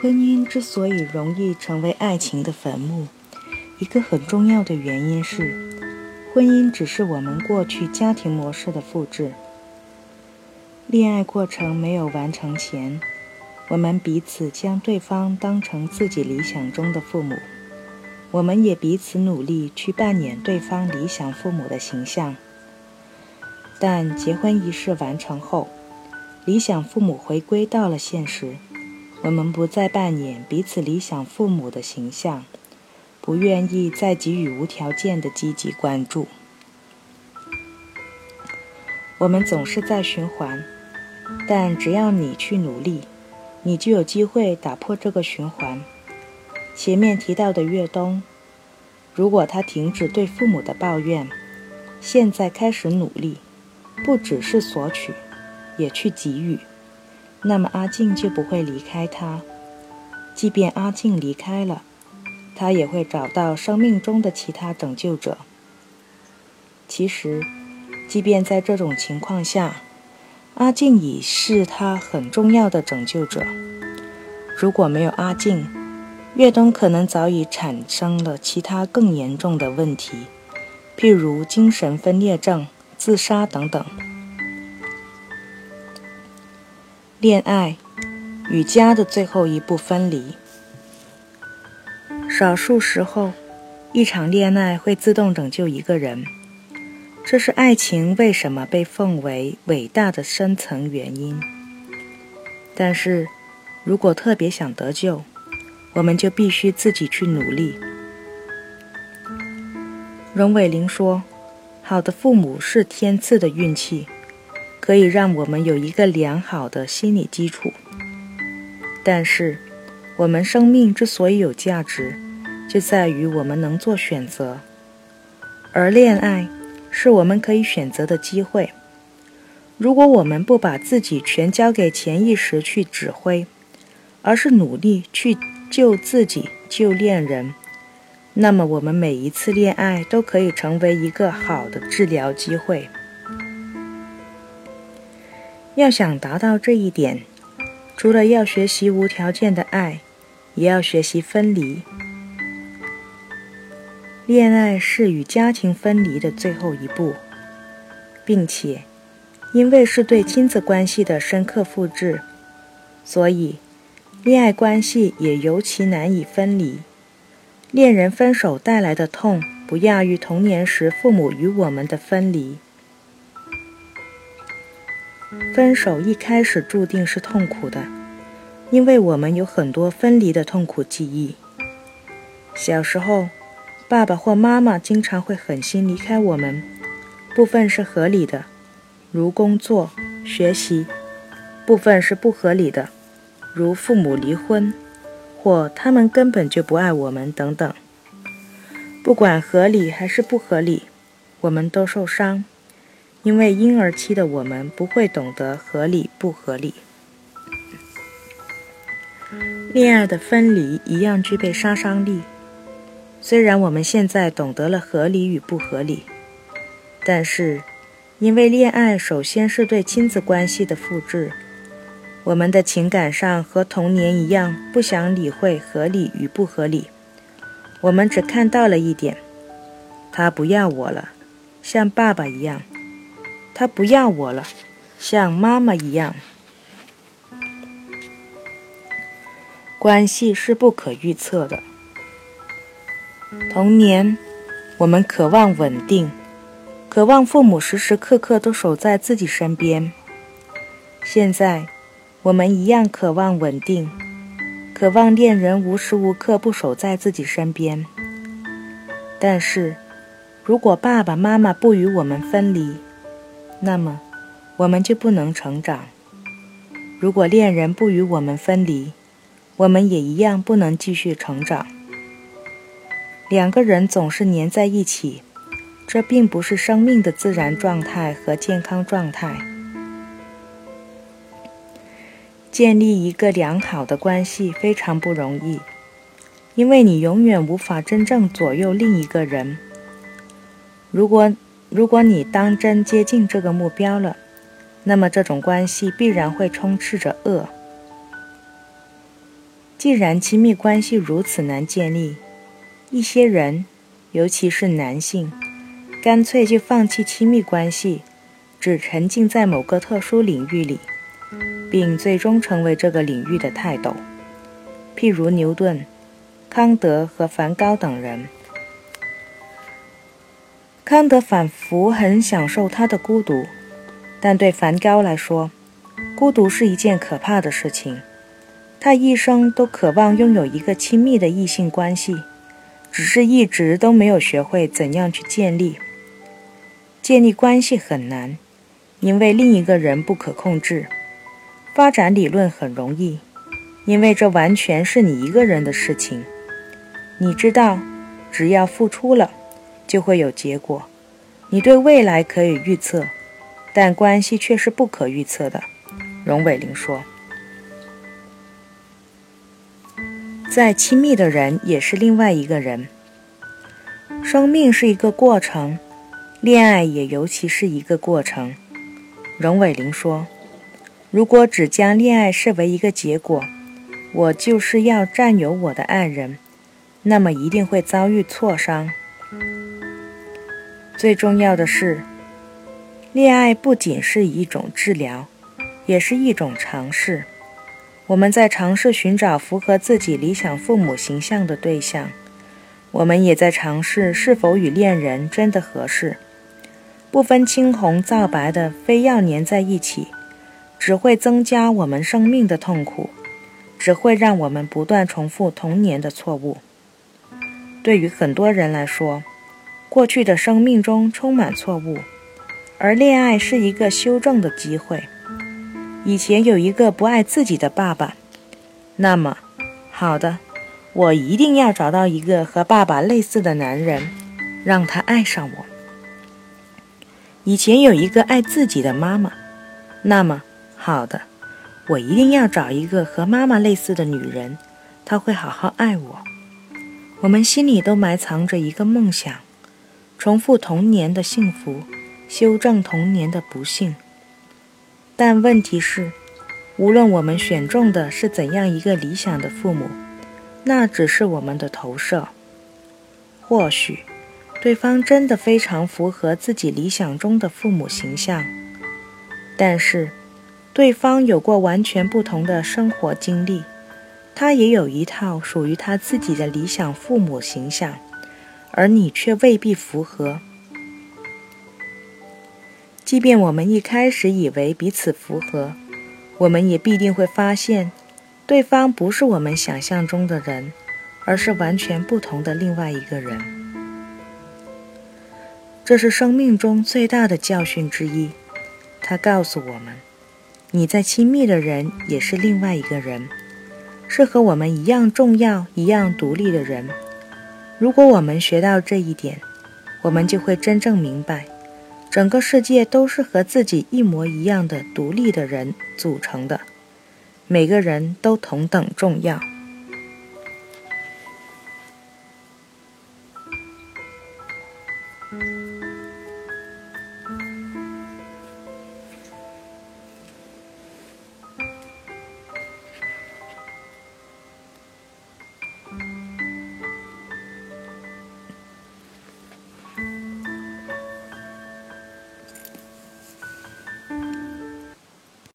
婚姻之所以容易成为爱情的坟墓，一个很重要的原因是，婚姻只是我们过去家庭模式的复制。恋爱过程没有完成前，我们彼此将对方当成自己理想中的父母，我们也彼此努力去扮演对方理想父母的形象。但结婚仪式完成后，理想父母回归到了现实。我们不再扮演彼此理想父母的形象，不愿意再给予无条件的积极关注。我们总是在循环，但只要你去努力，你就有机会打破这个循环。前面提到的越冬，如果他停止对父母的抱怨，现在开始努力，不只是索取，也去给予。那么阿静就不会离开他。即便阿静离开了，他也会找到生命中的其他拯救者。其实，即便在这种情况下，阿静已是他很重要的拯救者。如果没有阿静，岳东可能早已产生了其他更严重的问题，譬如精神分裂症、自杀等等。恋爱与家的最后一步分离。少数时候，一场恋爱会自动拯救一个人，这是爱情为什么被奉为伟大的深层原因。但是，如果特别想得救，我们就必须自己去努力。荣伟玲说：“好的父母是天赐的运气。”可以让我们有一个良好的心理基础，但是，我们生命之所以有价值，就在于我们能做选择，而恋爱是我们可以选择的机会。如果我们不把自己全交给潜意识去指挥，而是努力去救自己、救恋人，那么我们每一次恋爱都可以成为一个好的治疗机会。要想达到这一点，除了要学习无条件的爱，也要学习分离。恋爱是与家庭分离的最后一步，并且因为是对亲子关系的深刻复制，所以恋爱关系也尤其难以分离。恋人分手带来的痛，不亚于童年时父母与我们的分离。分手一开始注定是痛苦的，因为我们有很多分离的痛苦记忆。小时候，爸爸或妈妈经常会狠心离开我们，部分是合理的，如工作、学习；部分是不合理的，如父母离婚，或他们根本就不爱我们等等。不管合理还是不合理，我们都受伤。因为婴儿期的我们不会懂得合理不合理，恋爱的分离一样具备杀伤力。虽然我们现在懂得了合理与不合理，但是因为恋爱首先是对亲子关系的复制，我们的情感上和童年一样不想理会合理与不合理，我们只看到了一点：他不要我了，像爸爸一样。他不要我了，像妈妈一样。关系是不可预测的。童年，我们渴望稳定，渴望父母时时刻刻都守在自己身边。现在，我们一样渴望稳定，渴望恋人无时无刻不守在自己身边。但是，如果爸爸妈妈不与我们分离，那么，我们就不能成长。如果恋人不与我们分离，我们也一样不能继续成长。两个人总是黏在一起，这并不是生命的自然状态和健康状态。建立一个良好的关系非常不容易，因为你永远无法真正左右另一个人。如果，如果你当真接近这个目标了，那么这种关系必然会充斥着恶。既然亲密关系如此难建立，一些人，尤其是男性，干脆就放弃亲密关系，只沉浸在某个特殊领域里，并最终成为这个领域的泰斗。譬如牛顿、康德和梵高等人。康德仿佛很享受他的孤独，但对梵高来说，孤独是一件可怕的事情。他一生都渴望拥有一个亲密的异性关系，只是一直都没有学会怎样去建立。建立关系很难，因为另一个人不可控制；发展理论很容易，因为这完全是你一个人的事情。你知道，只要付出了，就会有结果。你对未来可以预测，但关系却是不可预测的。荣伟玲说。再亲密的人也是另外一个人。生命是一个过程，恋爱也尤其是一个过程。荣伟玲说：“如果只将恋爱视为一个结果，我就是要占有我的爱人，那么一定会遭遇挫伤。最重要的是，恋爱不仅是一种治疗，也是一种尝试。”我们在尝试寻找符合自己理想父母形象的对象，我们也在尝试是否与恋人真的合适。不分青红皂白的非要粘在一起，只会增加我们生命的痛苦，只会让我们不断重复童年的错误。对于很多人来说，过去的生命中充满错误，而恋爱是一个修正的机会。以前有一个不爱自己的爸爸，那么，好的，我一定要找到一个和爸爸类似的男人，让他爱上我。以前有一个爱自己的妈妈，那么，好的，我一定要找一个和妈妈类似的女人，她会好好爱我。我们心里都埋藏着一个梦想，重复童年的幸福，修正童年的不幸。但问题是，无论我们选中的是怎样一个理想的父母，那只是我们的投射。或许，对方真的非常符合自己理想中的父母形象，但是，对方有过完全不同的生活经历，他也有一套属于他自己的理想父母形象，而你却未必符合。即便我们一开始以为彼此符合，我们也必定会发现，对方不是我们想象中的人，而是完全不同的另外一个人。这是生命中最大的教训之一。它告诉我们，你在亲密的人也是另外一个人，是和我们一样重要、一样独立的人。如果我们学到这一点，我们就会真正明白。整个世界都是和自己一模一样的独立的人组成的，每个人都同等重要。